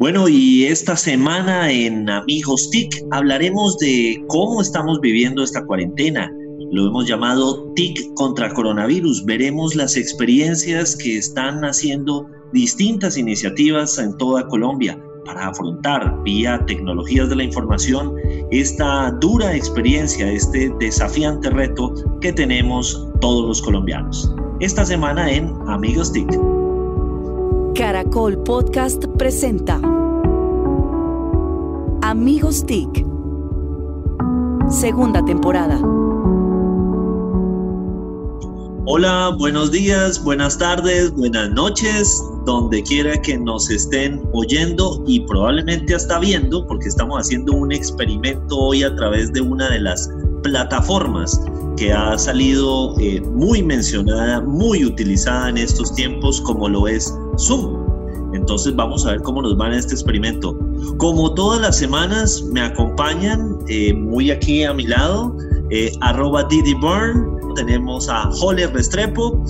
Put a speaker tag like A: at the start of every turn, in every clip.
A: Bueno, y esta semana en Amigos TIC hablaremos de cómo estamos viviendo esta cuarentena. Lo hemos llamado TIC contra coronavirus. Veremos las experiencias que están haciendo distintas iniciativas en toda Colombia para afrontar vía tecnologías de la información esta dura experiencia, este desafiante reto que tenemos todos los colombianos. Esta semana en Amigos TIC.
B: Caracol Podcast presenta Amigos TIC. Segunda temporada.
A: Hola, buenos días, buenas tardes, buenas noches, donde quiera que nos estén oyendo y probablemente hasta viendo, porque estamos haciendo un experimento hoy a través de una de las plataformas que ha salido eh, muy mencionada, muy utilizada en estos tiempos, como lo es Zoom. Entonces vamos a ver cómo nos va en este experimento. Como todas las semanas me acompañan eh, muy aquí a mi lado, eh, arroba Didi Burn, tenemos a Jole Restrepo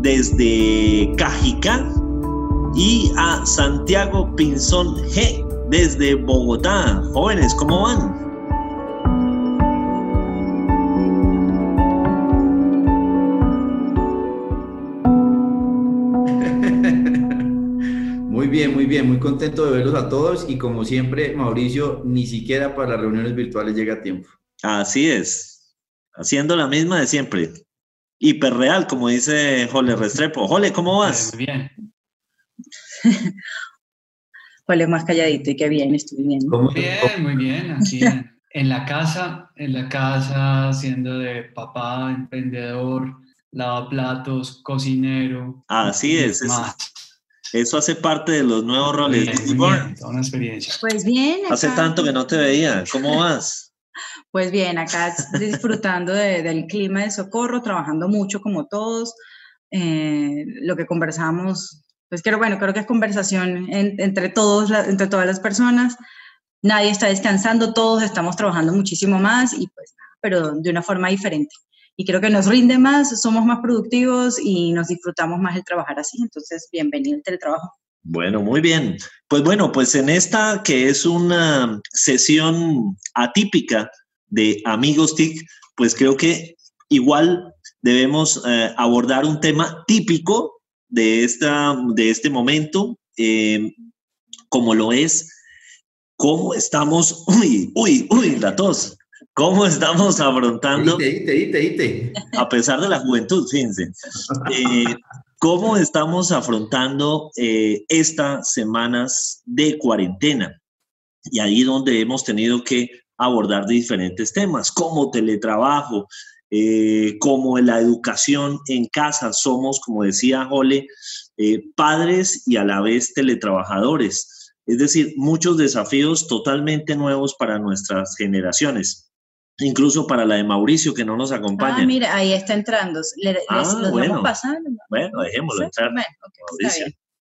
A: desde Cajicá y a Santiago Pinzón G desde Bogotá. Jóvenes, ¿cómo van?
C: Contento de verlos a todos y como siempre, Mauricio, ni siquiera para las reuniones virtuales llega a tiempo.
A: Así es, haciendo la misma de siempre. Hiperreal, como dice Jole Restrepo. Jole, ¿cómo vas?
D: Muy bien.
E: Jole más calladito y qué bien, estoy bien.
D: Muy bien, muy bien. Aquí en, en la casa, en la casa, siendo de papá, emprendedor, lavaplatos, cocinero.
A: Así es.
D: Más.
A: Eso hace parte de los nuevos roles.
D: Bien, bien, toda una experiencia.
E: Pues bien,
A: Hace
E: acá-
A: tanto que no te veía. ¿Cómo vas?
E: Pues bien, acá disfrutando de- del clima de Socorro, trabajando mucho como todos. eh, lo que conversamos, pues creo, bueno, creo que es conversación en- entre todos, la- entre todas las personas. Nadie está descansando, todos estamos trabajando muchísimo más y pues, pero de una forma diferente. Y creo que nos rinde más, somos más productivos y nos disfrutamos más el trabajar así. Entonces, bienvenido al teletrabajo.
A: Bueno, muy bien. Pues bueno, pues en esta que es una sesión atípica de Amigos TIC, pues creo que igual debemos eh, abordar un tema típico de, esta, de este momento, eh, como lo es, cómo estamos, uy, uy, uy, la tos, cómo estamos afrontando
C: Ite, ite, ite, ite.
A: a pesar de la juventud, fíjense. Eh, ¿Cómo estamos afrontando eh, estas semanas de cuarentena? Y ahí donde hemos tenido que abordar diferentes temas, como teletrabajo, eh, como la educación en casa. Somos, como decía Jole, eh, padres y a la vez teletrabajadores. Es decir, muchos desafíos totalmente nuevos para nuestras generaciones, incluso para la de Mauricio, que no nos acompaña.
E: Ah, mira, ahí está entrando. Le, les-
A: Ah,
E: los
A: bueno.
E: vamos pasando.
A: Bueno, dejémoslo
E: ¿Sí?
A: entrar.
E: Bueno,
A: Mauricio,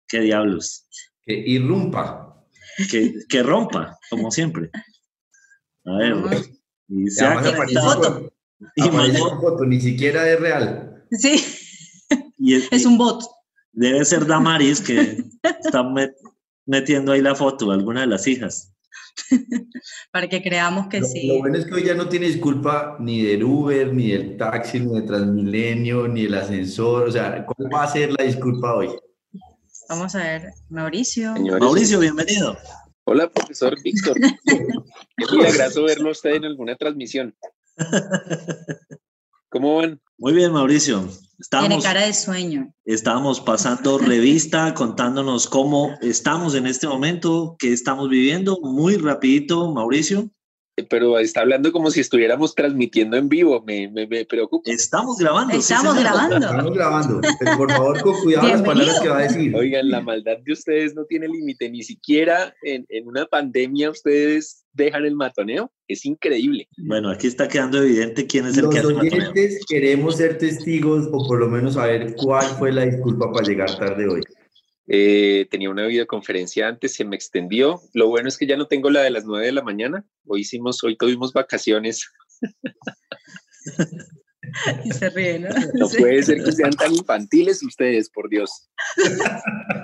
A: qué diablos.
C: Que irrumpa.
A: Que, que rompa, como siempre. A ver. Y
C: Y
A: se ha
C: con-
A: Y
C: con foto, ni siquiera es real.
E: Sí,
A: y es-
E: es un bot.
A: Debe ser Damaris que está met- metiendo ahí la foto de alguna de las hijas.
E: para que creamos que
C: Lo,
E: sí.
C: lo bueno es que hoy ya no tiene disculpa ni del Uber, ni del taxi, ni de Transmilenio, ni el ascensor. O sea, ¿cuál va a ser la disculpa hoy?
E: Vamos a ver, Mauricio.
F: Señores,
A: Mauricio, bienvenido.
F: Hola, profesor Víctor. Es muy agraso verlo a usted en alguna transmisión. ¿Cómo van?
A: Muy bien, Mauricio.
E: Tiene
A: Estábamos,
E: cara de sueño.
A: estábamos pasando revista, contándonos cómo estamos en este momento, qué estamos viviendo. Muy rapidito, Mauricio.
F: Pero está hablando como si estuviéramos transmitiendo en vivo, me, me, me preocupa.
A: Estamos grabando.
E: Estamos grabando.
C: Estamos grabando. Pero por favor, con cuidado las palabras que va a decir.
F: Oigan, la maldad de ustedes no tiene límite, ni siquiera en, en una pandemia ustedes dejan el matoneo, es increíble.
A: Bueno, aquí está quedando evidente quién es el
C: Los
A: que hace el matoneo.
C: oyentes queremos ser testigos o por lo menos saber cuál fue la disculpa para llegar tarde hoy.
F: Eh, tenía una videoconferencia antes, se me extendió. Lo bueno es que ya no tengo la de las 9 de la mañana. Hoy hicimos, hoy tuvimos vacaciones.
E: Y se ríe, ¿no?
F: No
E: Sí.
F: puede ser que sean tan infantiles ustedes, por Dios.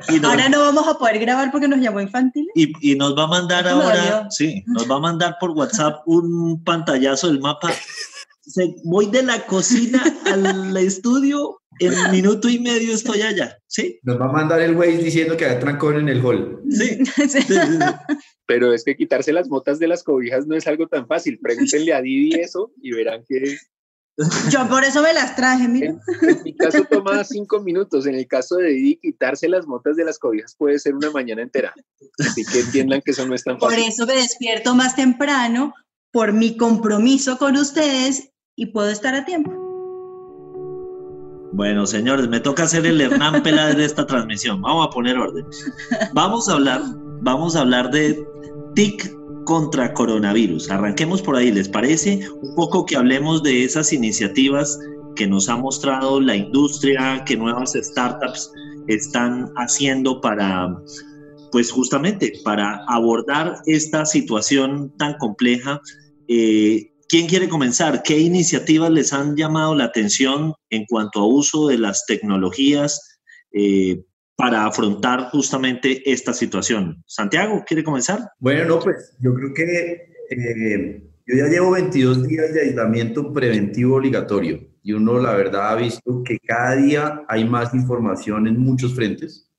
A: Y nos,
E: Ahora no vamos a poder grabar porque nos llamó infantil.
A: y, y nos va a mandar ahora, sí, nos va a mandar por WhatsApp un pantallazo del mapa. Se- voy de la cocina al estudio, en minuto y medio estoy allá. Sí,
C: Nos va a mandar el Waze diciendo que hay trancón en el hall.
A: sí.
E: Sí.
A: sí, sí, sí.
F: Pero es que quitarse las motas de las cobijas no es algo tan fácil. Pregúntenle a Didi eso y verán que
E: Yo por eso me las traje, mira.
F: en, en mi caso toma cinco minutos. En el caso de Didi, quitarse las motas de las cobijas puede ser una mañana entera. Así que entiendan que eso no es tan
E: Por
F: fácil.
E: eso me despierto más temprano, por mi compromiso con ustedes y puedo estar a tiempo.
A: Bueno, señores, me toca hacer el Hernán Peláez de esta transmisión. Vamos a poner orden. Vamos a hablar, vamos a hablar de TIC contra coronavirus. Arranquemos por ahí, ¿les parece? Un poco que hablemos de esas iniciativas que nos ha mostrado la industria, que nuevas startups están haciendo para, pues justamente, para abordar esta situación tan compleja. Eh, ¿Quién quiere comenzar? ¿Qué iniciativas les han llamado la atención en cuanto a uso de las tecnologías eh, para afrontar justamente esta situación? Santiago, ¿quiere comenzar?
C: Bueno, no, pues yo creo que eh, yo ya llevo 22 días de aislamiento preventivo obligatorio y uno la verdad ha visto que cada día hay más información en muchos frentes.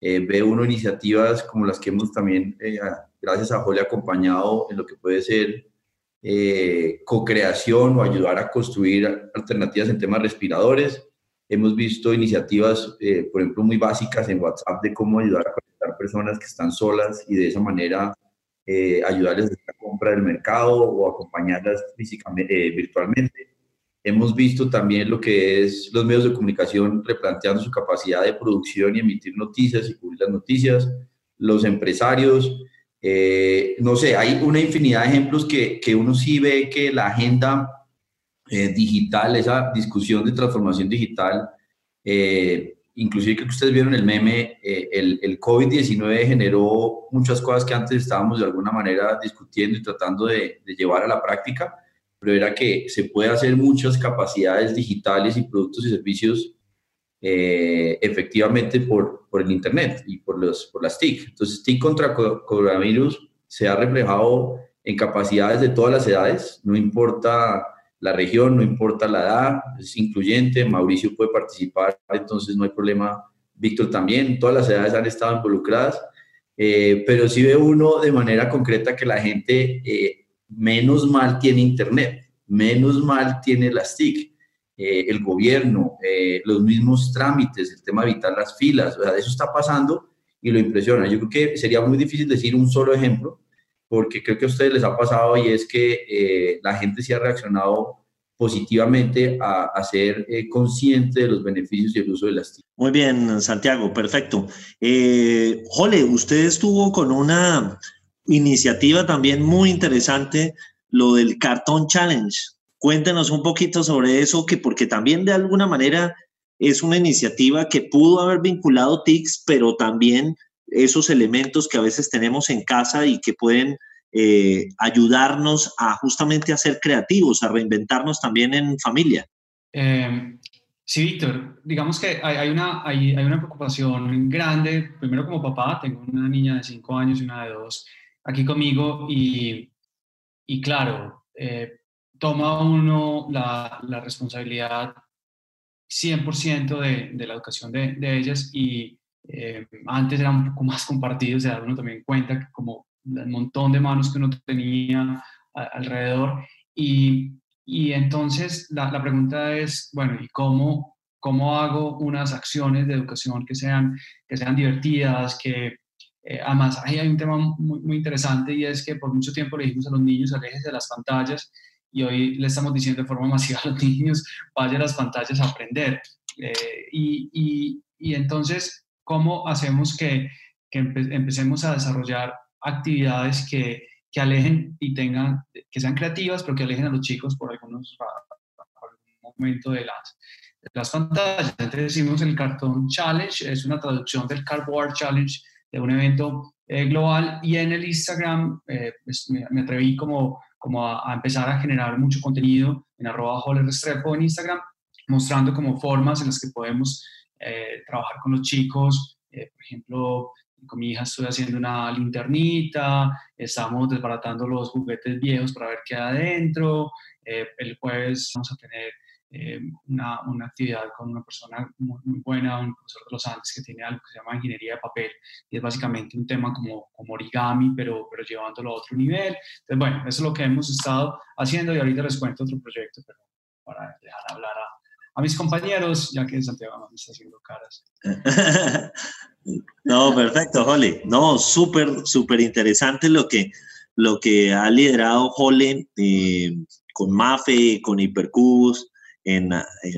C: Eh, ve uno iniciativas como las que hemos también, eh, gracias a Jole, acompañado en lo que puede ser eh, co-creación o ayudar a construir alternativas en temas respiradores. Hemos visto iniciativas, eh, por ejemplo, muy básicas en WhatsApp de cómo ayudar a conectar personas que están solas y de esa manera eh, ayudarles en la compra del mercado o acompañarlas físicamente, eh, virtualmente. Hemos visto también lo que es los medios de comunicación replanteando su capacidad de producción y emitir noticias y cubrir las noticias, los empresarios, eh, no sé, hay una infinidad de ejemplos que, que uno sí ve que la agenda eh, digital, esa discusión de transformación digital, eh, inclusive que ustedes vieron el meme, eh, el, el COVID-19 generó muchas cosas que antes estábamos de alguna manera discutiendo y tratando de, de llevar a la práctica, pero era que se puede hacer muchas capacidades digitales y productos y servicios eh, efectivamente por, por el Internet y por, los, por las TIC. Entonces, TIC contra co- coronavirus se ha reflejado en capacidades de todas las edades, no importa la región, no importa la edad, es incluyente, Mauricio puede participar, entonces no hay problema, Víctor también, todas las edades han estado involucradas, eh, pero sí ve uno de manera concreta que la gente eh, menos mal tiene Internet, menos mal tiene las TIC, eh, el gobierno, eh, los mismos trámites, el tema de evitar las filas, o sea, eso está pasando y lo impresiona. Yo creo que sería muy difícil decir un solo ejemplo, porque creo que a ustedes les ha pasado y es que eh, la gente sí ha reaccionado positivamente a, ser consciente de los beneficios y el uso de las TIC.
A: Muy bien, Santiago, perfecto. Jole, usted estuvo con una iniciativa también muy interesante, lo del Cartón Challenge. Cuéntenos un poquito sobre eso, que porque también de alguna manera es una iniciativa que pudo haber vinculado TICs, pero también esos elementos que a veces tenemos en casa y que pueden eh, ayudarnos a justamente a ser creativos, a reinventarnos también en familia.
D: Eh, sí, Víctor, digamos que hay, hay una, hay, hay, una preocupación grande, primero como papá, tengo una niña de 5 años y una de 2 aquí conmigo y, y claro, eh, toma uno la, la responsabilidad 100% de, de, la educación de, de ellas y eh, antes era un poco más compartido, o sea, uno también cuenta que como el montón de manos que uno tenía a, alrededor y, y entonces la, la, pregunta es, bueno, ¿y cómo, cómo hago unas acciones de educación que sean, que sean divertidas, que, eh, además, ahí hay un tema muy, muy, interesante y es que por mucho tiempo le dijimos a los niños, alejes de las pantallas y hoy le estamos diciendo de forma masiva a los niños, vaya a las pantallas a aprender. Eh, y, y, y, entonces, ¿cómo hacemos que, que empecemos a desarrollar actividades que, que, alejen y tengan, que sean creativas, pero que alejen a los chicos por algunos algún momento de las, de las pantallas? Entonces decimos el Cartón Challenge, es una traducción del Cardboard Challenge de un evento eh, global y en el Instagram eh, pues me, atreví como, como a, empezar a generar mucho contenido en arroba Restrepo en Instagram, mostrando como formas en las que podemos eh, trabajar con los chicos. por ejemplo, con mi hija estoy haciendo una linternita, estamos desbaratando los juguetes viejos para ver qué hay adentro. el jueves vamos a tener eh, una, una, actividad con una persona muy, muy, buena, un profesor de los Andes que tiene algo que se llama ingeniería de papel y es básicamente un tema como, como origami, pero, pero llevándolo a otro nivel. Entonces, bueno, eso es lo que hemos estado haciendo y ahorita les cuento otro proyecto, pero para dejar hablar a, a mis compañeros, ya que Santiago me está haciendo caras.
A: no, perfecto, Jole. No, súper, súper interesante lo que, lo que ha liderado Jole eh, con MAFE, con Hipercubus, eh,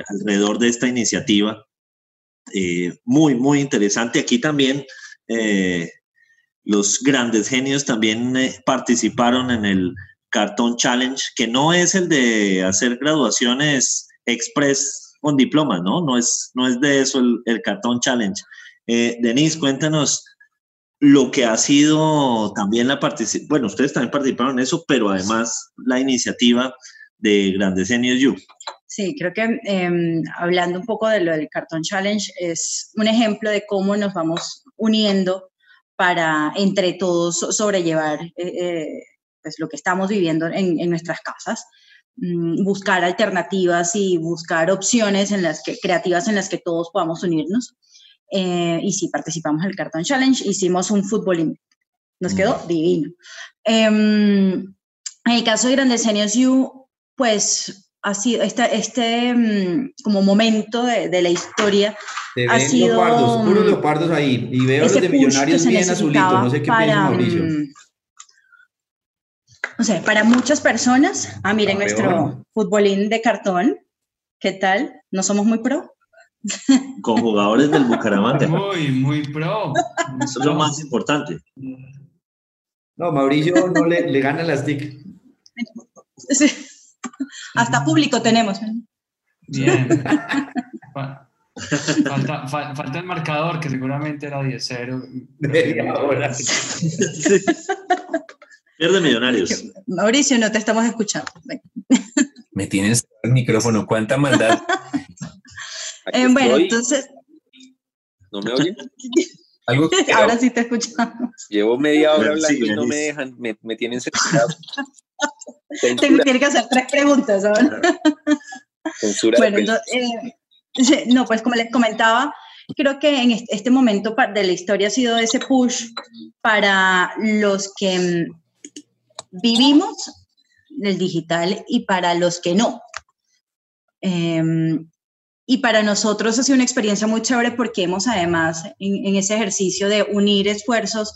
A: alrededor de esta iniciativa. Eh, muy, muy interesante. Aquí también eh, los grandes genios también participaron en el Cartón Challenge, que no es el de hacer graduaciones express con diplomas, ¿no? No es, no es de eso el Cartón Challenge. Denise, cuéntanos lo que ha sido también la participación, bueno, ustedes también participaron en eso, pero además la iniciativa de Grandes Genios You.
E: Sí, creo que em, hablando un poco de lo del Cartón Challenge, es un ejemplo de cómo nos vamos uniendo para entre todos sobrellevar eh, eh, pues lo que estamos viviendo en, nuestras casas, mm, buscar alternativas y buscar opciones en las que, creativas en las que todos podamos unirnos. Eh, y sí, participamos en el Cartón Challenge, hicimos un fútbol, nos quedó mm. divino. Em, en el caso de Grandes Genios You, pues ha sido este, este como momento de, de la historia ha sido
C: leopardos, puros leopardos ahí y veo los de millonarios bien azulitos no sé qué piensa Mauricio. mm,
E: no sé para muchas personas ah miren nuestro futbolín de cartón qué tal no somos muy pro
A: con jugadores del Bucaramanga.
D: Muy muy pro.
A: Eso es lo más importante.
C: No Mauricio no le, le gana las TIC
E: sí. Hasta público tenemos.
D: Bien. Falta, falta, el marcador, que seguramente era 10-0.
A: Pierde millonarios.
E: Mauricio, no te estamos escuchando.
G: Me tienes el micrófono. ¿Cuánta maldad?
E: Eh, bueno, entonces.
F: ¿No me oyen?
E: Ahora sí te escuchamos.
F: Llevo media hora hablando y no me dejan, me, me tienen cerrado.
E: Tiene que hacer tres preguntas.
F: Censura
E: bueno, eh, no, pues como les comentaba, creo que en este momento de la historia ha sido ese push para los que mm, vivimos el digital y para los que no. Em, y para nosotros ha sido una experiencia muy chévere porque hemos además en, ese ejercicio de unir esfuerzos,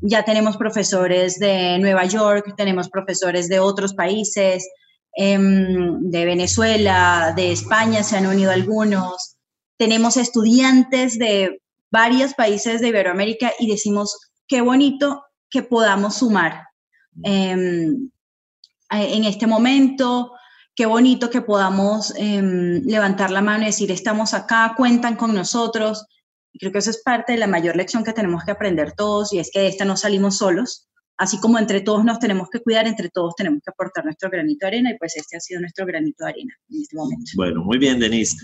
E: ya tenemos profesores de Nueva York, tenemos profesores de otros países, em, de Venezuela, de España se han unido algunos, tenemos estudiantes de varios países de Iberoamérica y decimos, qué bonito que podamos sumar em, en este momento, qué bonito que podamos em, levantar la mano y decir, estamos acá, cuentan con nosotros. Y creo que eso es parte de la mayor lección que tenemos que aprender todos y es que de esta no salimos solos. Así como entre todos nos tenemos que cuidar, entre todos tenemos que aportar nuestro granito de arena y pues este ha sido nuestro granito de arena en este momento.
A: Bueno, muy bien, Denise.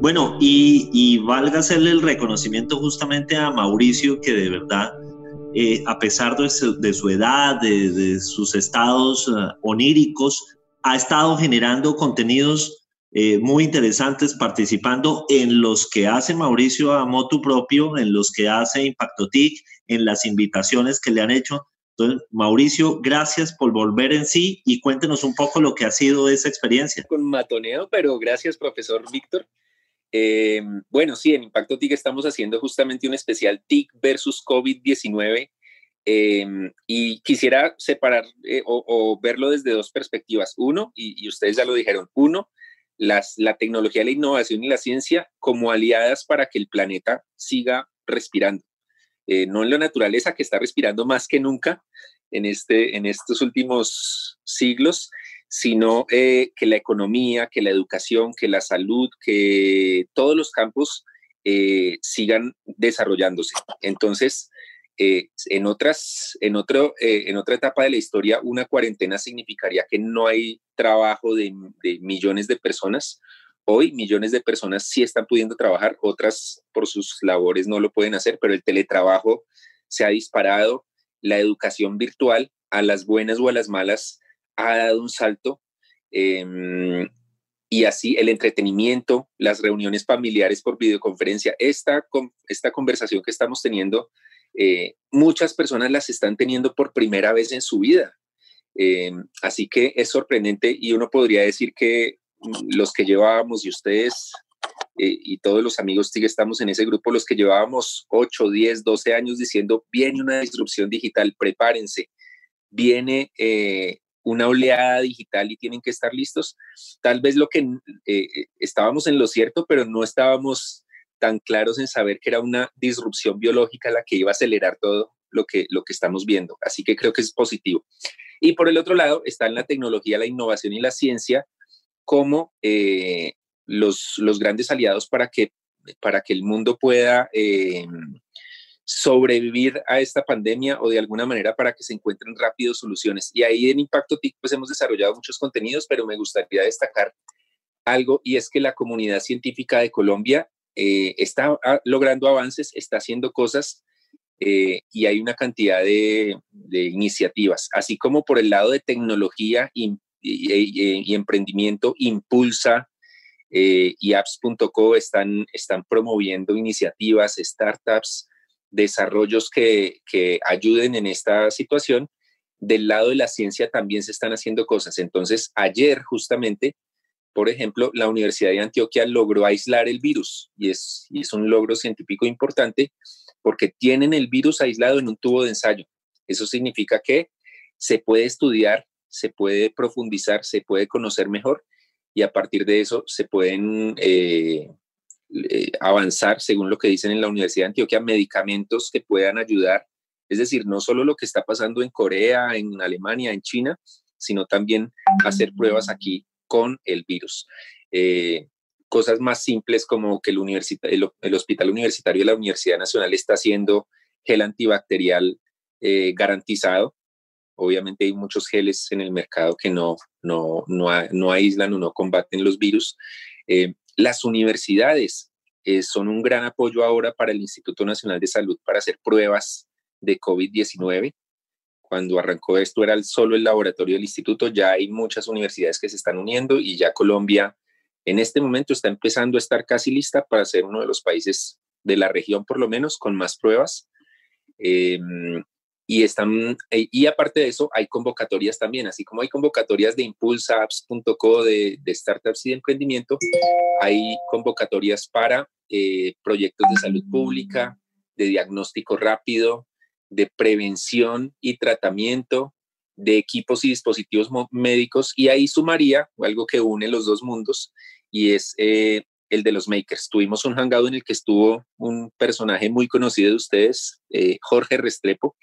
A: Bueno, y, y valga hacerle el reconocimiento justamente a Mauricio que de verdad eh, a pesar de su, edad, de, sus estados eh, oníricos, ha estado generando contenidos eh, muy interesantes, participando en los que hace Mauricio a motu propio, en los que hace Impacto TIC, en las invitaciones que le han hecho. Entonces, Mauricio, gracias por volver en sí y cuéntenos un poco lo que ha sido esa experiencia.
F: Con matoneo, pero gracias, profesor Víctor. Eh, bueno, sí, en Impacto TIC estamos haciendo justamente un especial TIC versus COVID-19 eh, y quisiera separar eh, o, verlo desde dos perspectivas. Uno, y, ustedes ya lo dijeron, uno, las, la tecnología, la innovación y la ciencia como aliadas para que el planeta siga respirando. no en la naturaleza que está respirando más que nunca en, este, en estos últimos siglos, sino eh, que la economía, que la educación, que la salud, que todos los campos eh, sigan desarrollándose. Entonces, eh, en, otras, en, otro, en otra etapa de la historia, una cuarentena significaría que no hay trabajo de, de, millones de personas. Hoy millones de personas sí están pudiendo trabajar, otras por sus labores no lo pueden hacer, pero el teletrabajo se ha disparado, la educación virtual, a las buenas o a las malas, ha dado un salto. Em, y así el entretenimiento, las reuniones familiares por videoconferencia, esta, esta conversación que estamos teniendo, eh, muchas personas las están teniendo por primera vez en su vida. Em, así que es sorprendente y uno podría decir que los que llevábamos y ustedes eh, y todos los amigos que estamos en ese grupo, los que llevábamos 8, 10, 12 años diciendo, viene una disrupción digital, prepárense, viene eh, una oleada digital y tienen que estar listos. Tal vez lo que eh, eh, estábamos en lo cierto, pero no estábamos tan claros en saber que era una disrupción biológica la que iba a acelerar todo lo que, lo que estamos viendo. Así que creo que es positivo. Y por el otro lado está en la tecnología, la innovación y la ciencia como eh, los, los grandes aliados para que, para que el mundo pueda sobrevivir a esta pandemia o de alguna manera para que se encuentren rápido soluciones. Y ahí en Impacto TIC pues hemos desarrollado muchos contenidos, pero me gustaría destacar algo y es que la comunidad científica de Colombia eh, está ah, logrando avances, está haciendo cosas eh, y hay una cantidad de, iniciativas, así como por el lado de tecnología y, emprendimiento, Impulsa eh, y apps.co están, están promoviendo iniciativas, startups, desarrollos que, ayuden en esta situación. Del lado de la ciencia también se están haciendo cosas. Entonces, ayer justamente, por ejemplo, la Universidad de Antioquia logró aislar el virus y es, y es un logro científico importante porque tienen el virus aislado en un tubo de ensayo. Eso significa que se puede estudiar, se puede profundizar, se puede conocer mejor y a partir de eso se pueden eh, eh, avanzar, según lo que dicen en la Universidad de Antioquia, medicamentos que puedan ayudar. Es decir, no solo lo que está pasando en Corea, en Alemania, en China, sino también hacer pruebas aquí con el virus. Eh, cosas más simples como que el, Hospital Universitario de la Universidad Nacional está haciendo gel antibacterial eh, garantizado. Obviamente hay muchos geles en el mercado que no, no, no, aíslan o no combaten los virus. Las universidades eh, son un gran apoyo ahora para el Instituto Nacional de Salud para hacer pruebas de COVID-19. Cuando arrancó esto era solo el laboratorio del instituto, ya hay muchas universidades que se están uniendo y ya Colombia en este momento está empezando a estar casi lista para ser uno de los países de la región, por lo menos, con más pruebas. Em, y, están, eh, y aparte de eso, hay convocatorias también, así como hay convocatorias de impulsapps.co de, de startups y de emprendimiento, hay convocatorias para eh, proyectos de salud pública, de diagnóstico rápido, de prevención y tratamiento, de equipos y dispositivos médicos, y ahí sumaría algo que une los dos mundos, y es eh, el de los makers. Tuvimos un hangout en el que estuvo un personaje muy conocido de ustedes, Jorge Restrepo,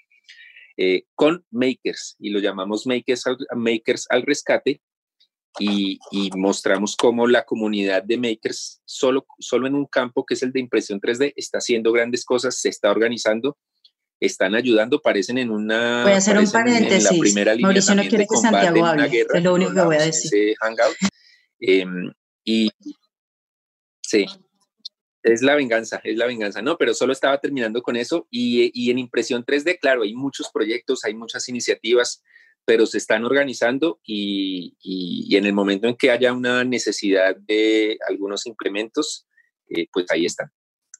F: eh, con makers y lo llamamos makers al, makers al rescate y, mostramos cómo la comunidad de makers solo, solo en un campo que es el de impresión 3D está haciendo grandes cosas, se está organizando, están ayudando, parecen en una...
E: Voy a hacer un paréntesis. En la primera línea Mauricio no quiere que Santiago hable, es lo único que voy a decir.
F: Hangout. Em, y sí, es la venganza, es la venganza, no, pero solo estaba terminando con eso y, en impresión 3D, claro, hay muchos proyectos, hay muchas iniciativas, pero se están organizando y, en el momento en que haya una necesidad de algunos implementos, eh, pues ahí están.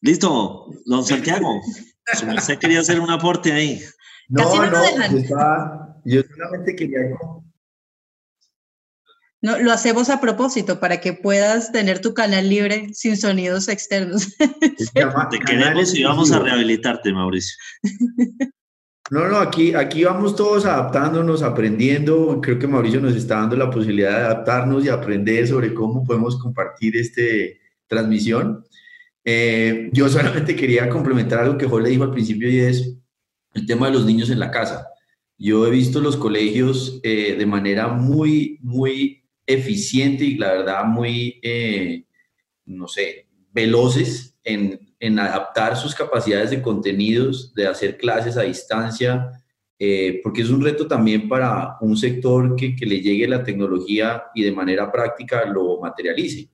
A: Listo, don Santiago, usted quería hacer un aporte ahí.
C: No, no, yo, yo solamente quería
E: No, lo hacemos a propósito para que puedas tener tu canal libre sin sonidos externos.
A: Te queremos y vamos a rehabilitarte, Mauricio.
C: No, no, aquí, aquí vamos todos adaptándonos, aprendiendo. Creo que Mauricio nos está dando la posibilidad de adaptarnos y aprender sobre cómo podemos compartir esta transmisión. Eh, yo solamente quería complementar algo que Jorge dijo al principio y es el tema de los niños en la casa. Yo he visto los colegios eh, de manera muy, muy eficiente y la verdad muy, eh, no sé, veloces en, en, adaptar sus capacidades de contenidos, de hacer clases a distancia, eh, porque es un reto también para un sector que, que, le llegue la tecnología y de manera práctica lo materialice.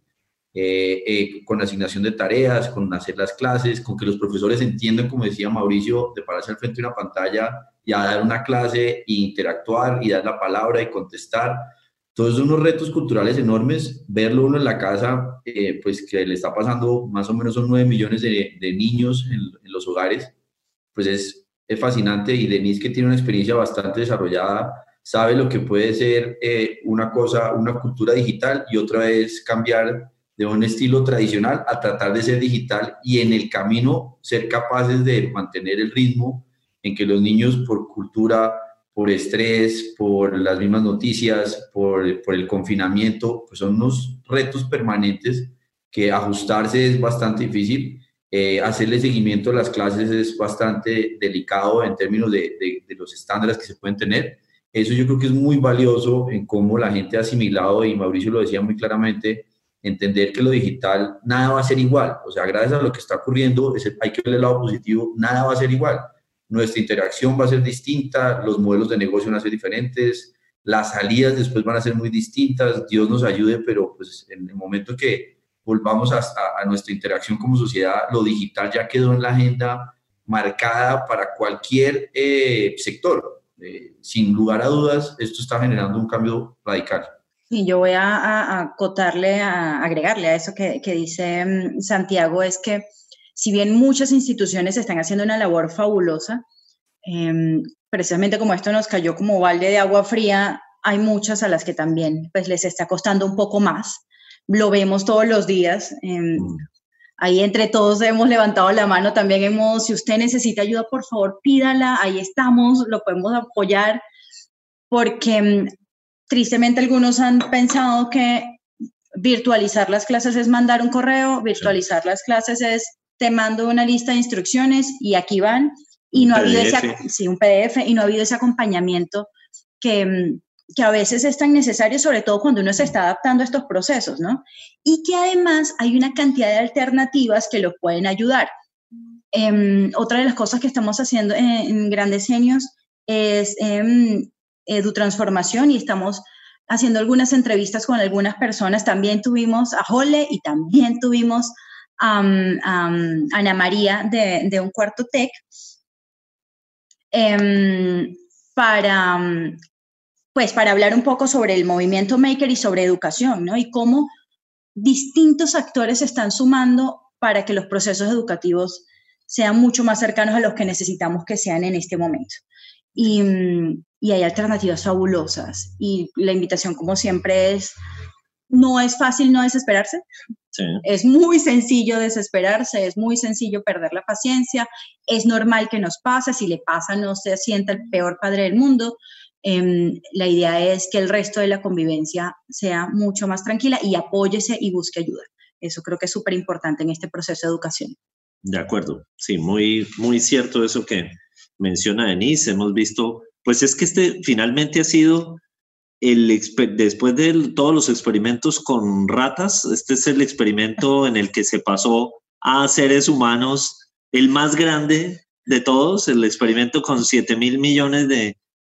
C: Eh, con asignación de tareas, con hacer las clases, con que los profesores entiendan, como decía Mauricio, de pararse al frente de una pantalla y a dar una clase e interactuar y dar la palabra y contestar. Entonces, unos retos culturales enormes, verlo uno en la casa, eh, pues que le está pasando más o menos son 9 millones de, niños en, los hogares, pues es, es, fascinante y Denise que tiene una experiencia bastante desarrollada, sabe lo que puede ser eh, una cosa, una cultura digital y otra es cambiar de un estilo tradicional a tratar de ser digital y en el camino ser capaces de mantener el ritmo en que los niños por cultura por estrés, por las mismas noticias, por, por, el confinamiento, pues son unos retos permanentes que ajustarse es bastante difícil. Eh, hacerle seguimiento a las clases es bastante delicado en términos de, de, los estándares que se pueden tener. Eso yo creo que es muy valioso en cómo la gente ha asimilado, y Mauricio lo decía muy claramente, entender que lo digital nada va a ser igual. O sea, gracias a lo que está ocurriendo, hay que ver el lado positivo, nada va a ser igual nuestra interacción va a ser distinta, los modelos de negocio van a ser diferentes, las salidas después van a ser muy distintas, Dios nos ayude, pero pues en el momento que volvamos a, a nuestra interacción como sociedad, lo digital ya quedó en la agenda marcada para cualquier eh, sector. Eh, sin lugar a dudas, esto está generando un cambio radical.
E: Y yo voy a, acotarle, a agregarle a eso que, que dice mm, Santiago, es que si bien muchas instituciones están haciendo una labor fabulosa, em, precisamente como esto nos cayó como balde de agua fría, hay muchas a las que también pues, les está costando un poco más. Lo vemos todos los días. Mm. ahí entre todos hemos levantado la mano también hemos, si usted necesita ayuda, por favor, pídala, ahí estamos, lo podemos apoyar, porque em, tristemente algunos han pensado que virtualizar las clases es mandar un correo, virtualizar las clases es te mando una lista de instrucciones y aquí van, y no ha habido ese, sí, un PDF, y no ha habido ese acompañamiento que, mm, que a veces es tan necesario, sobre todo cuando uno se está adaptando a estos procesos, ¿no? Y que además hay una cantidad de alternativas que lo pueden ayudar. Em, otra de las cosas que estamos haciendo en, Grandes Genios es eh, EduTransformación y estamos haciendo algunas entrevistas con algunas personas. También tuvimos a Jole y también tuvimos Ana María de, Un Cuarto Tech em, para, pues, para hablar un poco sobre el movimiento Maker y sobre educación, ¿no? Y cómo distintos actores se están sumando para que los procesos educativos sean mucho más cercanos a los que necesitamos que sean en este momento. Y, y hay alternativas fabulosas. Y la invitación, como siempre, es no es fácil no desesperarse. Es muy sencillo desesperarse, es muy sencillo perder la paciencia, es normal que nos pase, si le pasa no se sienta el peor padre del mundo. Em, la idea es que el resto de la convivencia sea mucho más tranquila y apóyese y busque ayuda. Eso creo que es súper importante en este proceso de educación.
A: De acuerdo, sí, muy, muy cierto eso que menciona Denise. Hemos visto, pues es que este finalmente ha sido el, después de todos los experimentos con ratas, este es el experimento en el que se pasó a seres humanos, el más grande de todos, el experimento con 7 mil millones de...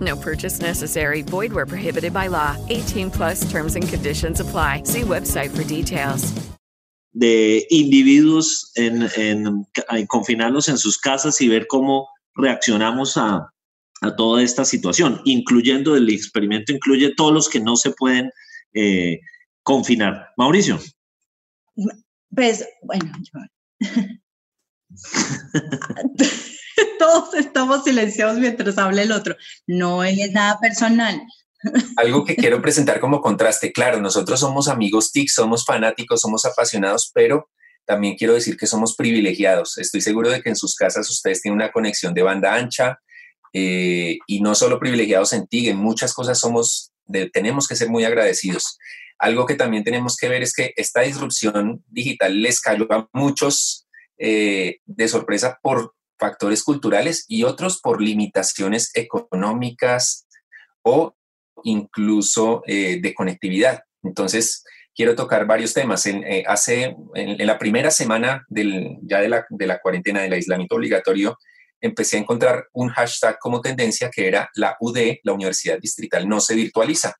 H: No purchase necessary. Void where prohibited by law. 18 plus terms and conditions apply. See website for details.
A: de individuos en, en, en confinarlos en sus casas y ver cómo reaccionamos a, a, toda esta situación, incluyendo el experimento, incluye todos los que no se pueden eh, confinar. Mauricio.
E: Pues, bueno, yo... todos estamos silenciados mientras habla el otro. No es nada personal.
F: Algo que quiero presentar como contraste, claro, nosotros somos amigos TIC, somos fanáticos, somos apasionados, pero también quiero decir que somos privilegiados. Estoy seguro de que en sus casas ustedes tienen una conexión de banda ancha eh, y no solo privilegiados en TIC, en muchas cosas somos, tenemos que ser muy agradecidos. Algo que también tenemos que ver es que esta disrupción digital les cayó a muchos eh, de sorpresa por factores culturales y otros por limitaciones económicas o incluso eh, de conectividad. Entonces, quiero tocar varios temas. En, eh, hace, en, la primera semana ya de la, de la cuarentena, del aislamiento obligatorio, empecé a encontrar un hashtag como tendencia que era la UD, la Universidad Distrital, no se virtualiza.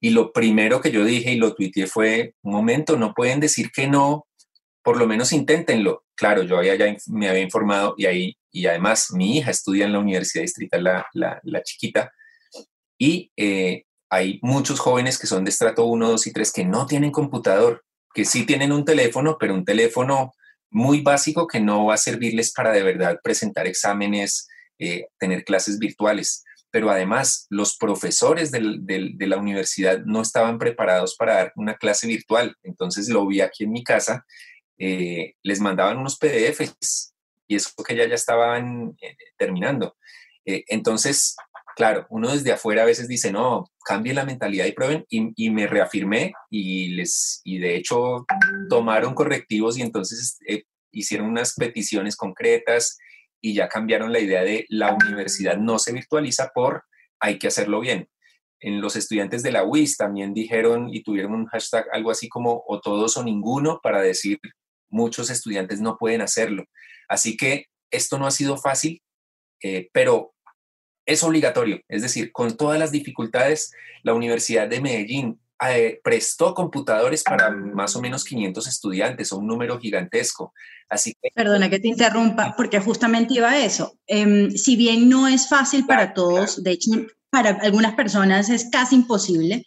F: Y lo primero que yo dije y lo tuiteé fue, un momento, no pueden decir que no, por lo menos inténtenlo. Claro, yo había me había informado y ahí, y además mi hija estudia en la Universidad Distrital, la, la, chiquita, y eh, hay muchos jóvenes que son de estrato 1, 2 y 3 que no tienen computador, que sí tienen un teléfono, pero un teléfono muy básico que no va a servirles para de verdad presentar exámenes, eh, tener clases virtuales. Pero además, los profesores del, de la universidad no estaban preparados para dar una clase virtual. Entonces lo vi aquí en mi casa, eh, les mandaban unos PDFs y eso que ya ya estaban eh, terminando. Eh, entonces, claro, uno desde afuera a veces dice, no, cambie la mentalidad y prueben, y, y, me reafirmé y, les, y de hecho tomaron correctivos y entonces eh, hicieron unas peticiones concretas y ya cambiaron la idea de la universidad no se virtualiza por hay que hacerlo bien. En los estudiantes de la UIS también dijeron y tuvieron un hashtag algo así como o todos o ninguno para decir muchos estudiantes no pueden hacerlo. Así que esto no ha sido fácil, eh, pero es obligatorio, es decir, con todas las dificultades, la Universidad de Medellín eh, prestó computadores para más o menos 500 estudiantes, o un número gigantesco. Así que...
E: Perdona que te interrumpa, porque justamente iba a eso. Eh, si bien no es fácil para todos, de hecho, para algunas personas es casi imposible,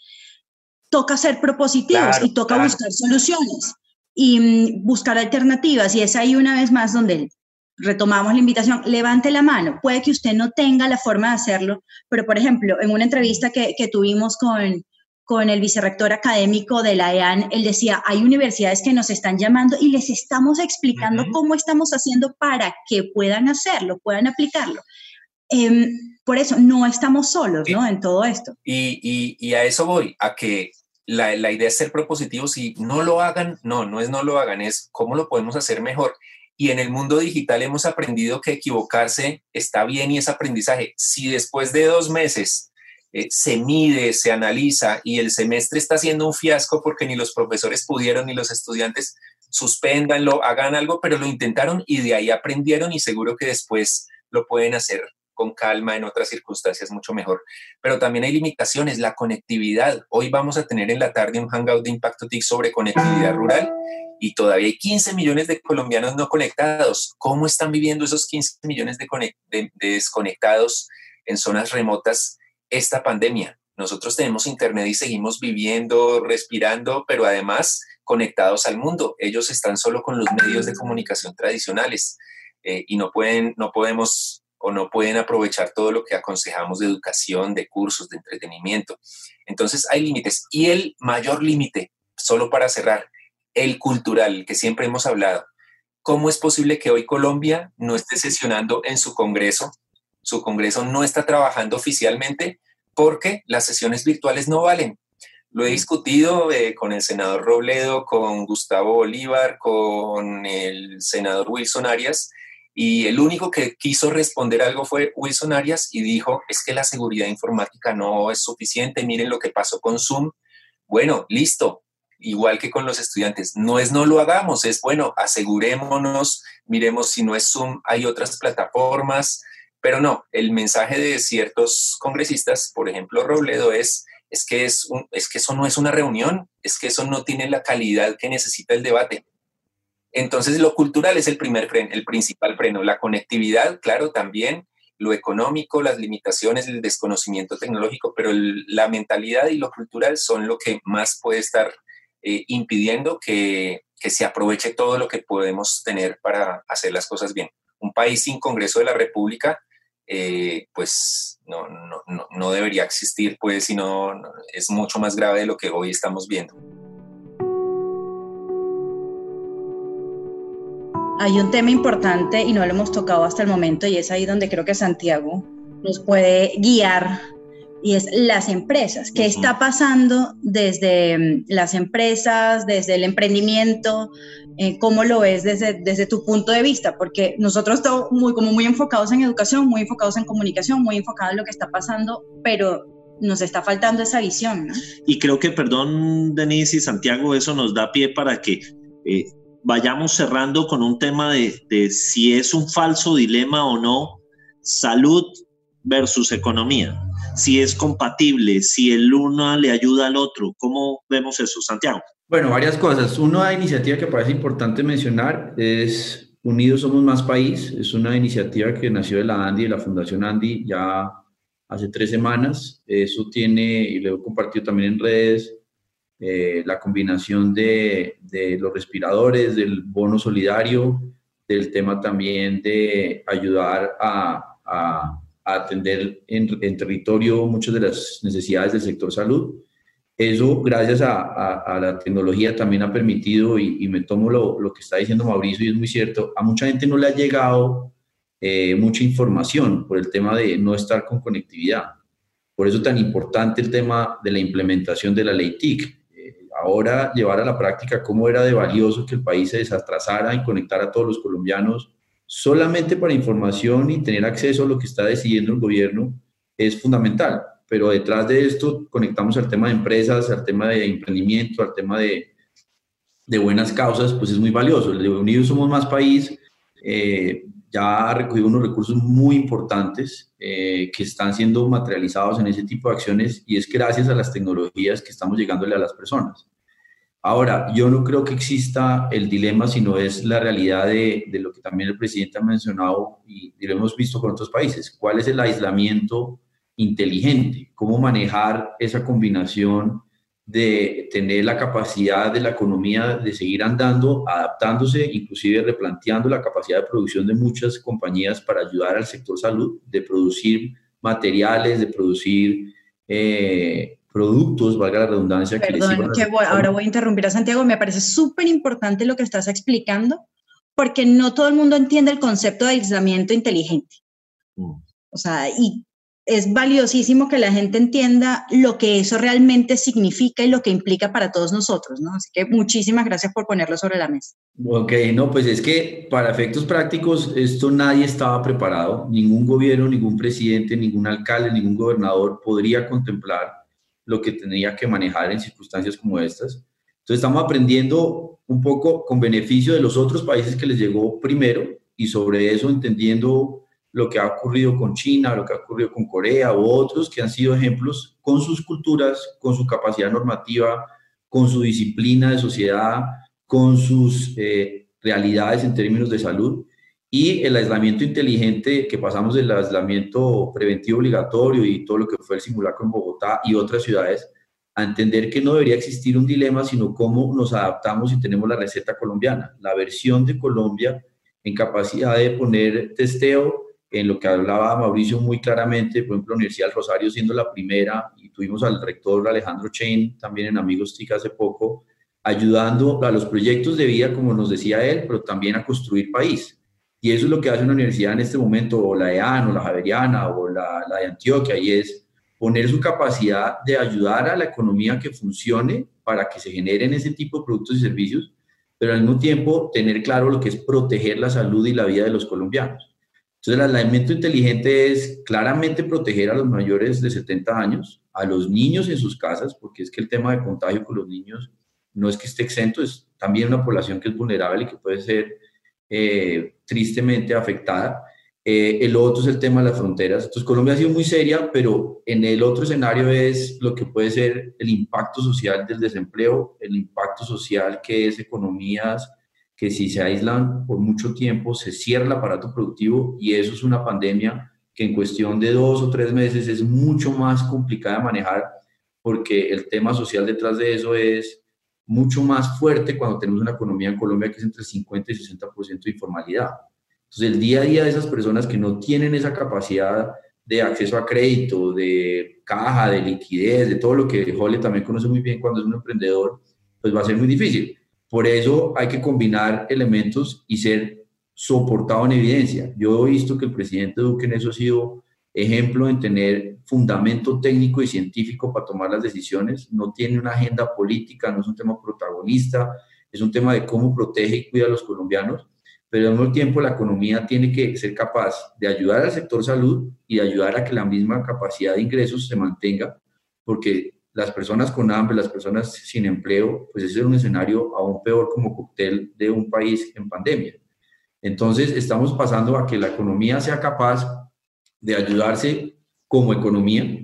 E: toca ser propositivos claro, y toca buscar soluciones y mm, buscar alternativas. Y es ahí una vez más donde retomamos la invitación, levante la mano. Puede que usted no tenga la forma de hacerlo, pero por ejemplo, en una entrevista que, que tuvimos con, con el vicerrector académico de la EAN, él decía, hay universidades que nos están llamando y les estamos explicando uh -huh. cómo estamos haciendo para que puedan hacerlo, puedan aplicarlo. Eh, por eso, no estamos solos, ¿no? En todo esto.
F: Y, y, y a eso voy, a que la, la, idea es ser propositivos y no lo hagan, no, no es no lo hagan, es cómo lo podemos hacer mejor. Y en el mundo digital hemos aprendido que equivocarse está bien y es aprendizaje. Si después de dos meses eh, se mide, se analiza y el semestre está siendo un fiasco porque ni los profesores pudieron ni los estudiantes, suspéndanlo, hagan algo, pero lo intentaron y de ahí aprendieron y seguro que después lo pueden hacer con calma en otras circunstancias mucho mejor. Pero también hay limitaciones, la conectividad. Hoy vamos a tener en la tarde un hangout de Impacto TIC sobre conectividad rural y todavía hay 15 millones de colombianos no conectados. ¿Cómo están viviendo esos 15 millones de, de, de desconectados en zonas remotas esta pandemia? Nosotros tenemos internet y seguimos viviendo, respirando, pero además conectados al mundo. Ellos están solo con los medios de comunicación tradicionales eh, y no, pueden, no podemos o no pueden aprovechar todo lo que aconsejamos de educación, de cursos, de entretenimiento. Entonces hay límites. Y el mayor límite, solo para cerrar, el cultural, que siempre hemos hablado. ¿Cómo es posible que hoy Colombia no esté sesionando en su Congreso? Su Congreso no está trabajando oficialmente porque las sesiones virtuales no valen. Lo he discutido eh, con el senador Robledo, con Gustavo Bolívar, con el senador Wilson Arias, y el único que quiso responder algo fue Wilson Arias y dijo, es que la seguridad informática no es suficiente, miren lo que pasó con Zoom. Bueno, listo, igual que con los estudiantes, no es no lo hagamos, es bueno, asegurémonos, miremos si no es Zoom, hay otras plataformas, pero no, el mensaje de ciertos congresistas, por ejemplo Robledo, es, es, que, es, es que eso no es una reunión, es que eso no tiene la calidad que necesita el debate. Entonces, lo cultural es el primer freno, el principal freno. La conectividad, claro, también. Lo económico, las limitaciones, el desconocimiento tecnológico, pero la mentalidad y lo cultural son lo que más puede estar eh, impidiendo que, se aproveche todo lo que podemos tener para hacer las cosas bien. Un país sin Congreso de la República, eh, pues no, no, debería existir, pues, sino es mucho más grave de lo que hoy estamos viendo.
E: Hay un tema importante y no lo hemos tocado hasta el momento y es ahí donde creo que Santiago nos puede guiar y es las empresas. ¿Qué está pasando desde mm, las empresas, desde el emprendimiento? Eh, ¿Cómo lo ves desde, desde tu punto de vista? Porque nosotros estamos muy, como muy enfocados en educación, muy enfocados en comunicación, muy enfocados en lo que está pasando, pero nos está faltando esa visión.
A: Y creo que, perdón, Denise y Santiago, eso nos da pie para que eh, vayamos cerrando con un tema de, si es un falso dilema o no, salud versus economía, si es compatible, si el uno le ayuda al otro. ¿Cómo vemos eso, Santiago?
C: Bueno, varias cosas. Una iniciativa que parece importante mencionar es Unidos Somos Más País. Es una iniciativa que nació de la ANDI, de la Fundación ANDI, ya hace tres semanas. Eso tiene, y lo he compartido también en redes, eh, la combinación de, los respiradores, del bono solidario, del tema también de ayudar a, atender en, territorio muchas de las necesidades del sector salud. Eso, gracias a, la tecnología, también ha permitido, y, me tomo lo, que está diciendo Mauricio, y es muy cierto, a mucha gente no le ha llegado eh, mucha información por el tema de no estar con conectividad. Por eso tan importante el tema de la implementación de la ley TIC ahora llevar a la práctica cómo era de valioso que el país se desatrasara y conectara a todos los colombianos solamente para información y tener acceso a lo que está decidiendo el gobierno es fundamental. Pero detrás de esto conectamos al tema de empresas, al tema de emprendimiento, al tema de, de buenas causas, pues es muy valioso. El Unidos Somos Más País eh, ya ha recogido unos recursos muy importantes eh, que están siendo materializados en ese tipo de acciones y es gracias a las tecnologías que estamos llegándole a las personas. Ahora, yo no creo que exista el dilema, sino es la realidad de, lo que también el presidente ha mencionado y, y, lo hemos visto con otros países. ¿Cuál es el aislamiento inteligente? ¿Cómo manejar esa combinación de tener la capacidad de la economía de seguir andando, adaptándose, inclusive replanteando la capacidad de producción de muchas compañías para ayudar al sector salud, de producir materiales, de producir eh, productos, valga la redundancia.
E: Perdón, que, ahora voy a interrumpir a Santiago, me parece súper importante lo que estás explicando, porque no todo el mundo entiende el concepto de aislamiento inteligente. Mm. O sea, y es valiosísimo que la gente entienda lo que eso realmente significa y lo que implica para todos nosotros, ¿no? Así que muchísimas gracias por ponerlo sobre la mesa.
C: Ok, no, pues es que para efectos prácticos esto nadie estaba preparado, ningún gobierno, ningún presidente, ningún alcalde, ningún gobernador podría contemplar lo que tendría que manejar en circunstancias como estas. Entonces estamos aprendiendo un poco con beneficio de los otros países que les llegó primero y sobre eso entendiendo lo que ha ocurrido con China, lo que ha ocurrido con Corea u otros que han sido ejemplos con sus culturas, con su capacidad normativa, con su disciplina de sociedad, con sus eh, realidades en términos de salud y el aislamiento inteligente que pasamos del aislamiento preventivo obligatorio y todo lo que fue el simulacro en Bogotá y otras ciudades a entender que no debería existir un dilema, sino cómo nos adaptamos y tenemos la receta colombiana, la versión de Colombia en capacidad de poner testeo, en lo que hablaba Mauricio muy claramente, por ejemplo, la Universidad del Rosario siendo la primera, y tuvimos al rector Alejandro Chain también en Amigos TIC hace poco, ayudando a los proyectos de vida, como nos decía él, pero también a construir país. Y eso es lo que hace una universidad en este momento, o la EAN, o la Javeriana, o la, de Antioquia, y es poner su capacidad de ayudar a la economía que funcione para que se generen ese tipo de productos y servicios, pero al mismo tiempo tener claro lo que es proteger la salud y la vida de los colombianos. Entonces, el aislamiento inteligente es claramente proteger a los mayores de 70 años, a los niños en sus casas, porque es que el tema de contagio con los niños no es que esté exento, es también una población que es vulnerable y que puede ser eh, tristemente afectada. Eh, el otro es el tema de las fronteras. Entonces, Colombia ha sido muy seria, pero en el otro escenario es lo que puede ser el impacto social del desempleo, el impacto social que es economías que si se aíslan por mucho tiempo, se cierra el aparato productivo y eso es una pandemia que en cuestión de dos o tres meses es mucho más complicada de manejar porque el tema social detrás de eso es mucho más fuerte cuando tenemos una economía en Colombia que es entre 50 y 60% de informalidad. Entonces, el día a día de esas personas que no tienen esa capacidad de acceso a crédito, de caja, de liquidez, de todo lo que Jole también conoce muy bien cuando es un emprendedor, pues va a ser muy difícil. Por eso hay que combinar elementos y ser soportado en evidencia. Yo he visto que el presidente Duque en eso ha sido ejemplo en tener fundamento técnico y científico para tomar las decisiones, no tiene una agenda política, no es un tema protagonista, es un tema de cómo protege y cuida a los colombianos, pero al mismo tiempo la economía tiene que ser capaz de ayudar al sector salud y de ayudar a que la misma capacidad de ingresos se mantenga, porque las personas con hambre, las personas sin empleo, pues ese es un escenario aún peor como cóctel de un país en pandemia. Entonces, estamos pasando a que la economía sea capaz de ayudarse como economía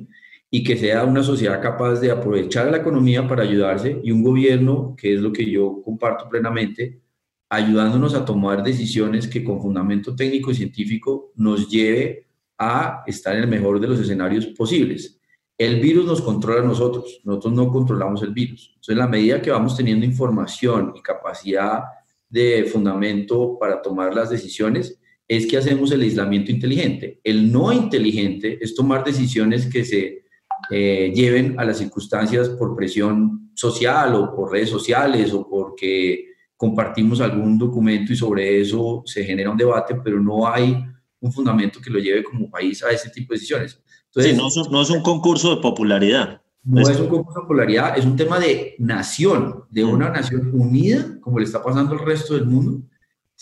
C: y que sea una sociedad capaz de aprovechar la economía para ayudarse y un gobierno, que es lo que yo comparto plenamente, ayudándonos a tomar decisiones que con fundamento técnico y científico nos lleve a estar en el mejor de los escenarios posibles. El virus nos controla a nosotros, nosotros no controlamos el virus. Entonces, en la medida que vamos teniendo información y capacidad de fundamento para tomar las decisiones, es que hacemos el aislamiento inteligente. El no inteligente es tomar decisiones que se eh, lleven a las circunstancias por presión social o por redes sociales o porque compartimos algún documento y sobre eso se genera un debate, pero no hay un fundamento que lo lleve como país a ese tipo de decisiones.
A: Entonces, no, es un concurso de popularidad.
C: No es un concurso de popularidad, es un tema de nación, de una mm. nación unida, como le está pasando al resto del mundo,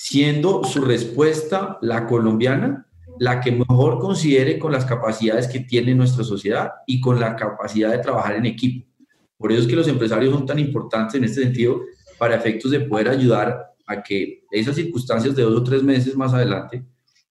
C: siendo su respuesta la colombiana la que mejor considere con las capacidades que tiene nuestra sociedad y con la capacidad de trabajar en equipo. Por eso es que los empresarios son tan importantes en este sentido para efectos de poder ayudar a que esas circunstancias de dos o tres meses más adelante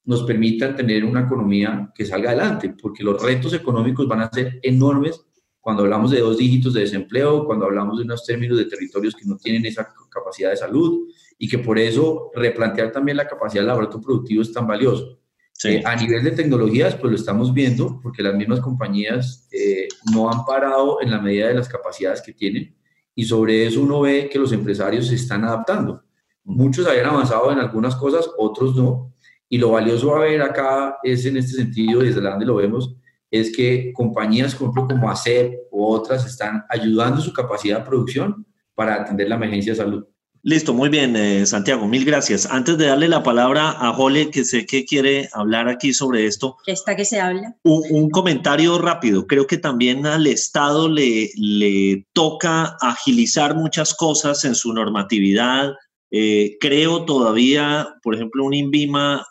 C: nos permitan tener una economía que salga adelante, porque los retos económicos van a ser enormes cuando hablamos de dos dígitos de desempleo, cuando hablamos de unos términos de territorios que no tienen esa capacidad de salud y que por eso replantear también la capacidad del laboratorio productivo es tan valioso. Eh, a nivel de tecnologías, pues lo estamos viendo, porque las mismas compañías eh, no han parado en la medida de las capacidades que tienen y sobre eso uno ve que los empresarios se están adaptando. Muchos habían avanzado en algunas cosas, otros no, y lo valioso a ver acá es en este sentido, desde donde lo vemos, es que compañías como, como ACEP u otras están ayudando su capacidad de producción para atender la emergencia de salud.
A: Listo, muy bien, eh, Santiago, mil gracias. Antes de darle la palabra a Jole, que sé que quiere hablar aquí sobre esto.
E: Está que se habla.
A: Un, comentario rápido. Creo que también al Estado le, le toca agilizar muchas cosas en su normatividad. Eh, creo todavía, por ejemplo, un INVIMA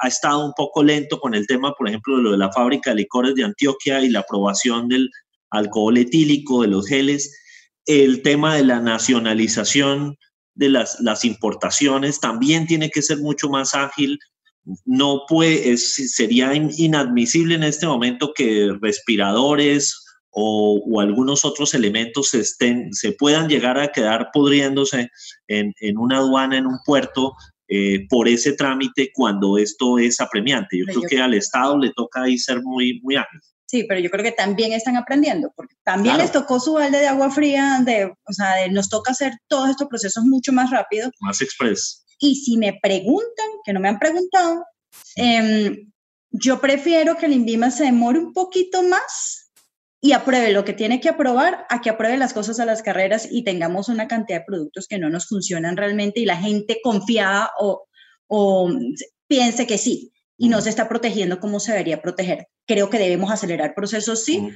A: ha estado un poco lento con el tema, por ejemplo, de lo de la fábrica de licores de Antioquia y la aprobación del alcohol etílico, de los geles, el tema de la nacionalización de las, las importaciones también tiene que ser mucho más ágil. No puede, sería inadmisible en este momento que respiradores o, o, algunos otros elementos estén, se puedan llegar a quedar pudriéndose en, en una aduana, en un puerto, eh, por ese trámite cuando esto es apremiante. Yo creo que al Estado le toca ahí ser muy, muy ágil.
E: Sí, pero yo creo que también están aprendiendo, porque también les tocó su balde de agua fría, de, o sea, nos toca hacer todos estos procesos mucho más rápido.
A: Más express.
E: Y si me preguntan, que no me han preguntado, em, yo prefiero que el INVIMA se demore un poquito más y apruebe lo que tiene que aprobar a que apruebe las cosas a las carreras y tengamos una cantidad de productos que no nos funcionan realmente y la gente confiada o, o piense que sí. Y no se está protegiendo como se debería proteger. Creo que debemos acelerar procesos, sí,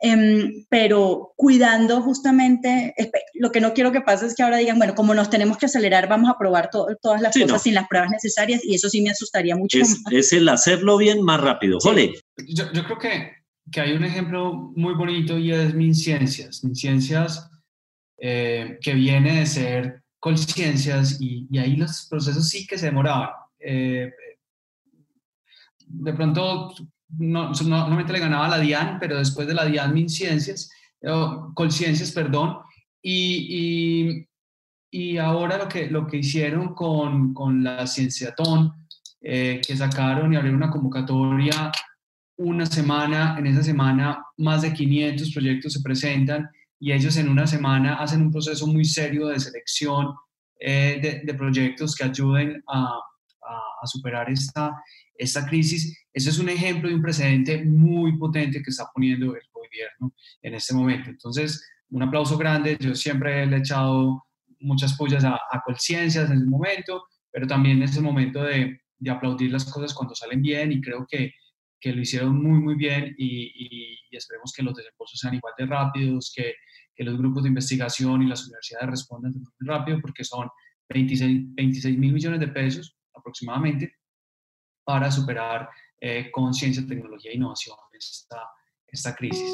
E: em, pero cuidando justamente, lo que no quiero que pase es que ahora digan, bueno, como nos tenemos que acelerar, vamos a probar todas las cosas sin las pruebas necesarias y eso sí me asustaría mucho.
A: Es, es el hacerlo bien más rápido. Jole.
D: Yo, yo, creo que, que, hay un ejemplo muy bonito y es MinCiencias. MinCiencias eh, que viene de ser Colciencias y, y ahí los procesos sí que se demoraban. Eh, de pronto no, solamente le ganaba la DIAN, pero después de la DIAN MinCiencias, Colciencias, perdón, y, y, y, ahora lo que, lo que hicieron con, con la Cienciatón, eh, que sacaron y abrieron una convocatoria una semana, en esa semana más de 500 proyectos se presentan y ellos en una semana hacen un proceso muy serio de selección eh, de, de, proyectos que ayuden a, a, superar esta, esta crisis. Ese es un ejemplo de un precedente muy potente que está poniendo el gobierno en este momento. Entonces, un aplauso grande. Yo siempre he echado muchas pullas a, a Colciencias en ese momento, pero también es el momento de, aplaudir las cosas cuando salen bien y creo que, que lo hicieron muy, muy bien y, y, y, esperemos que los desembolsos sean igual de rápidos, que, que los grupos de investigación y las universidades respondan muy rápido porque son 26, 26 mil millones de pesos aproximadamente para superar eh, con ciencia, tecnología e innovación esta, esta crisis.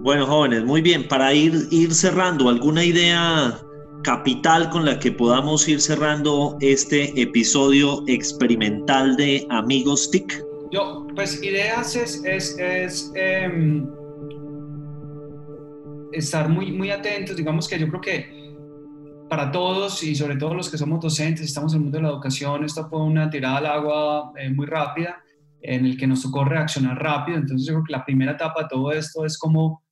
A: Bueno, jóvenes, muy bien. Para ir, ir cerrando, ¿alguna idea capital con la que podamos ir cerrando este episodio experimental de Amigos TIC?
D: Yo, pues ideas es, es, es eh, estar muy, muy atentos. Digamos que yo creo que para todos y sobre todo los que somos docentes, estamos en el mundo de la educación, esto fue una tirada al agua eh, muy rápida en el que nos tocó reaccionar rápido. Entonces yo creo que la primera etapa de todo esto es como,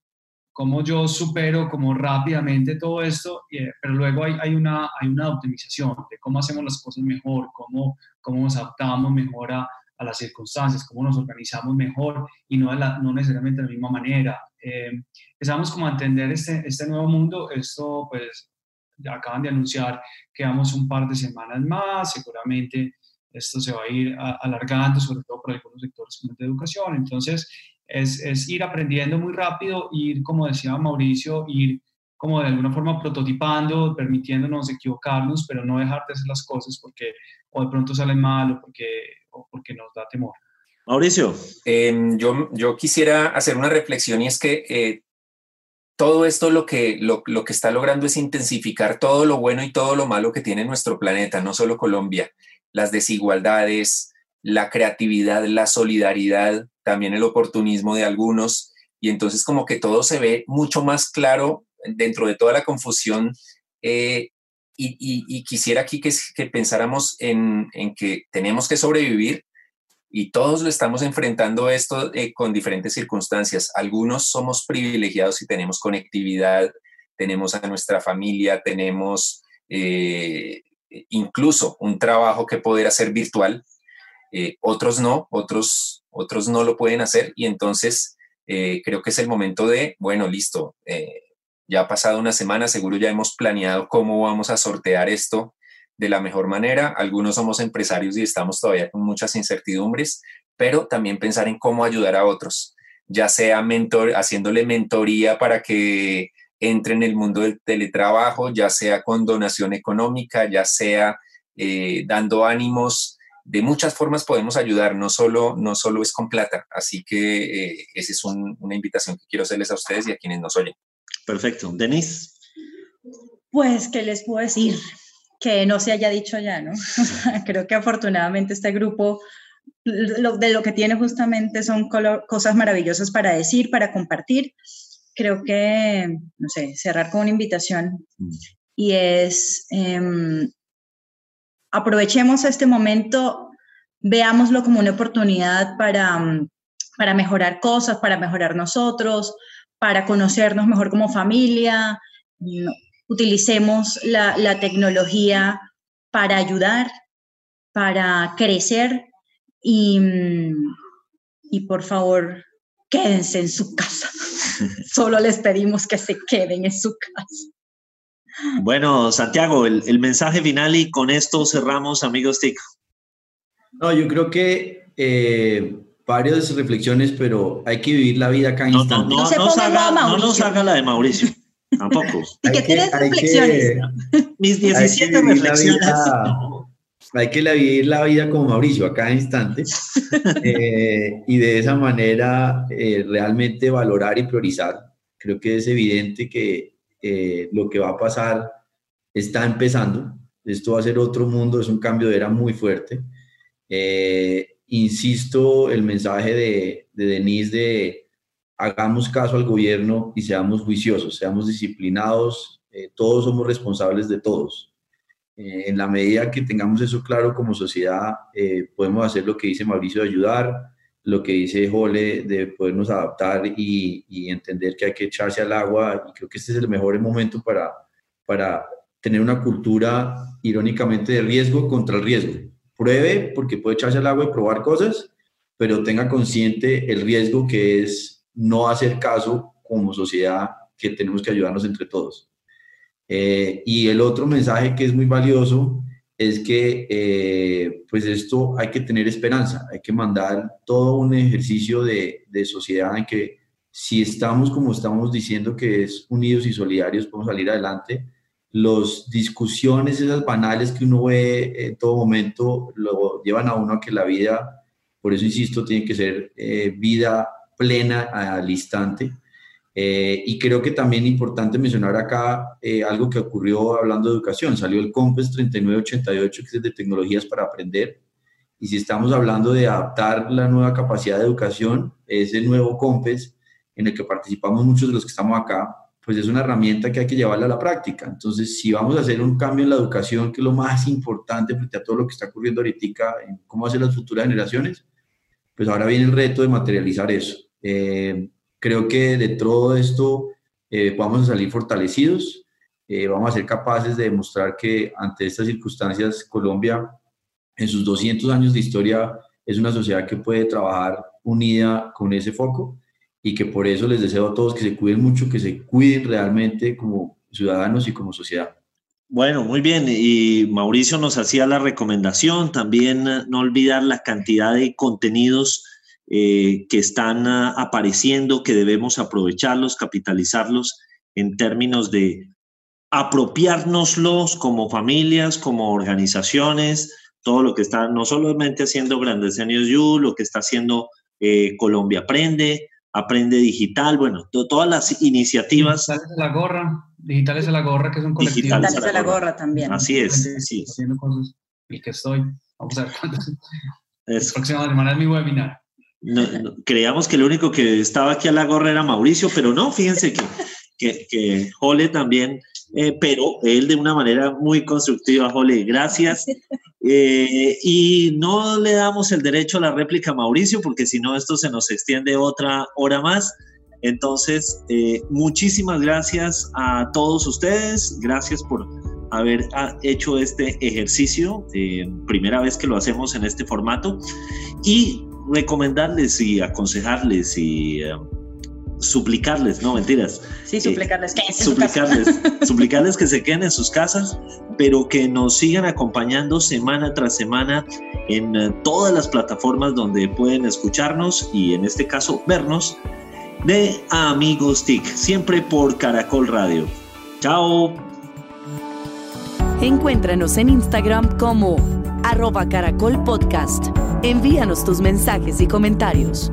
D: como yo supero como rápidamente todo esto, eh, pero luego hay, hay, una, hay una optimización de cómo hacemos las cosas mejor, cómo, cómo nos adaptamos mejor a, a las circunstancias, cómo nos organizamos mejor y no, la, no necesariamente de la misma manera. Eh, empezamos como a entender este, este nuevo mundo, esto pues acaban de anunciar que vamos un par de semanas más, seguramente esto se va a ir alargando, sobre todo por algunos sectores como de educación. Entonces, es, es, ir aprendiendo muy rápido, ir, como decía Mauricio, ir como de alguna forma prototipando, permitiéndonos equivocarnos, pero no dejar de hacer las cosas porque o de pronto salen mal o porque, o porque nos da temor.
A: Mauricio.
F: Eh, yo, yo quisiera hacer una reflexión y es que eh, todo esto lo que, lo, lo, que está logrando es intensificar todo lo bueno y todo lo malo que tiene nuestro planeta, no solo Colombia, las desigualdades, la creatividad, la solidaridad, también el oportunismo de algunos, y entonces como que todo se ve mucho más claro dentro de toda la confusión. Eh, y, quisiera aquí que, pensáramos en, en que tenemos que sobrevivir, y todos lo estamos enfrentando esto eh, con diferentes circunstancias. Algunos somos privilegiados y tenemos conectividad, tenemos a nuestra familia, tenemos eh, incluso un trabajo que poder hacer virtual. Eh, otros no, otros, otros no lo pueden hacer y entonces creo que es el momento de, bueno, listo, ya ha pasado una semana, seguro ya hemos planeado cómo vamos a sortear esto de la mejor manera. Algunos somos empresarios y estamos todavía con muchas incertidumbres, pero también pensar en cómo ayudar a otros, ya sea mentor, haciéndole mentoría para que entre en el mundo del teletrabajo, ya sea con donación económica, ya sea eh, dando ánimos. De muchas formas podemos ayudar, no solo, no solo es con plata. Así que eh, esa es un, una invitación que quiero hacerles a ustedes y a quienes nos oyen.
A: Perfecto. Denise.
E: Pues, ¿qué les puedo decir? Que no se haya dicho ya, ¿no? Creo que afortunadamente este grupo de lo que tiene justamente son cosas maravillosas para decir, para compartir. Creo que, no sé, cerrar con una invitación y es eh, aprovechemos este momento, veámoslo como una oportunidad para, para mejorar cosas, para mejorar nosotros, para conocernos mejor como familia, utilicemos la, la, tecnología para ayudar, para crecer y, y por favor quédense en su casa. Solo les pedimos que se queden en su casa.
A: Bueno, Santiago, el, el mensaje final y con esto cerramos, amigos TIC.
C: No, yo creo que eh, varias reflexiones, pero hay que vivir la vida acá en
A: No,
C: instante.
A: no,
E: No se
A: no
E: ponga
A: nos haga, no nos haga la de Mauricio. Tampoco.
E: ¿Y
C: Hay que-
E: tienes
C: hay que-
E: reflexiones?
A: Mis
C: Hay que
A: 17
C: vivir la
A: reflexiones.
C: vida-
A: no.
C: Hay que vivir la vida como Mauricio, a cada instante, eh, y de esa manera eh, realmente valorar y priorizar. Creo que es evidente que eh, lo que va a pasar está empezando. Esto va a ser otro mundo, es un cambio de era muy fuerte. Eh, insisto, el mensaje de, de Denise de hagamos caso al gobierno y seamos juiciosos, seamos disciplinados, eh, todos somos responsables de todos. Eh, en la medida que tengamos eso claro como sociedad, eh, podemos hacer lo que dice Mauricio de ayudar, lo que dice Jole de podernos adaptar y, y entender que hay que echarse al agua. Y creo que este es el mejor momento para, para tener una cultura irónicamente de riesgo contra el riesgo. Pruebe porque puede echarse al agua y probar cosas, pero tenga consciente el riesgo que es no hacer caso como sociedad, que tenemos que ayudarnos entre todos. Eh, y el otro mensaje que es muy valioso es que eh, pues esto hay que tener esperanza, hay que mandar todo un ejercicio de, de sociedad en que si estamos como estamos diciendo que es unidos y solidarios, podemos salir adelante. Las discusiones, esas banales que uno ve en todo momento, lo llevan a uno a que la vida, por eso insisto, tiene que ser eh, vida plena al instante. Eh, y creo que también importante mencionar acá eh, algo que ocurrió hablando de educación. Salió el COMPES 3988, que es de tecnologías para aprender. Y si estamos hablando de adaptar la nueva capacidad de educación, ese nuevo COMPES en el que participamos muchos de los que estamos acá, pues es una herramienta que hay que llevarla a la práctica. Entonces, si vamos a hacer un cambio en la educación, que es lo más importante frente a todo lo que está ocurriendo ahorita, en cómo hacer las futuras generaciones, pues ahora viene el reto de materializar eso. Eh, creo que de todo esto eh, vamos a salir fortalecidos, eh, vamos a ser capaces de demostrar que ante estas circunstancias Colombia, en sus 200 años de historia, es una sociedad que puede trabajar unida con ese foco y que por eso les deseo a todos que se cuiden mucho, que se cuiden realmente como ciudadanos y como sociedad.
A: Bueno, muy bien. Y Mauricio nos hacía la recomendación también no olvidar la cantidad de contenidos eh, que están uh, apareciendo, que debemos aprovecharlos, capitalizarlos en términos de apropiárnoslos como familias, como organizaciones, todo lo que está no solamente haciendo Grandes Seniors You, lo que está haciendo eh, Colombia Aprende, Aprende Digital, bueno, to todas las iniciativas.
D: La gorra, digitales de la gorra, que es un colectivo.
E: Digitales de la gorra también.
A: Así es, así es.
D: Haciendo cosas. El que estoy. Vamos a ver cuándo.
A: Es-
D: La próxima semana es mi webinar.
A: No, no, creíamos que el único que estaba aquí a la gorra era Mauricio, pero no, fíjense que, que, que Jole también, eh, pero él de una manera muy constructiva, Jole, gracias. Eh, y no le damos el derecho a la réplica a Mauricio, porque si no, esto se nos extiende otra hora más. Entonces, eh, muchísimas gracias a todos ustedes, gracias por haber ah, hecho este ejercicio, eh, primera vez que lo hacemos en este formato, y recomendarles y aconsejarles y eh, suplicarles, no mentiras,
E: Sí, suplicarles que su
A: suplicarles, suplicarles que se queden en sus casas, pero que nos sigan acompañando semana tras semana en eh, todas las plataformas donde pueden escucharnos y en este caso vernos de Amigos TIC, siempre por Caracol Radio. Chao.
B: Encuéntranos en Instagram como arroba caracol podcast. Envíanos tus mensajes y comentarios.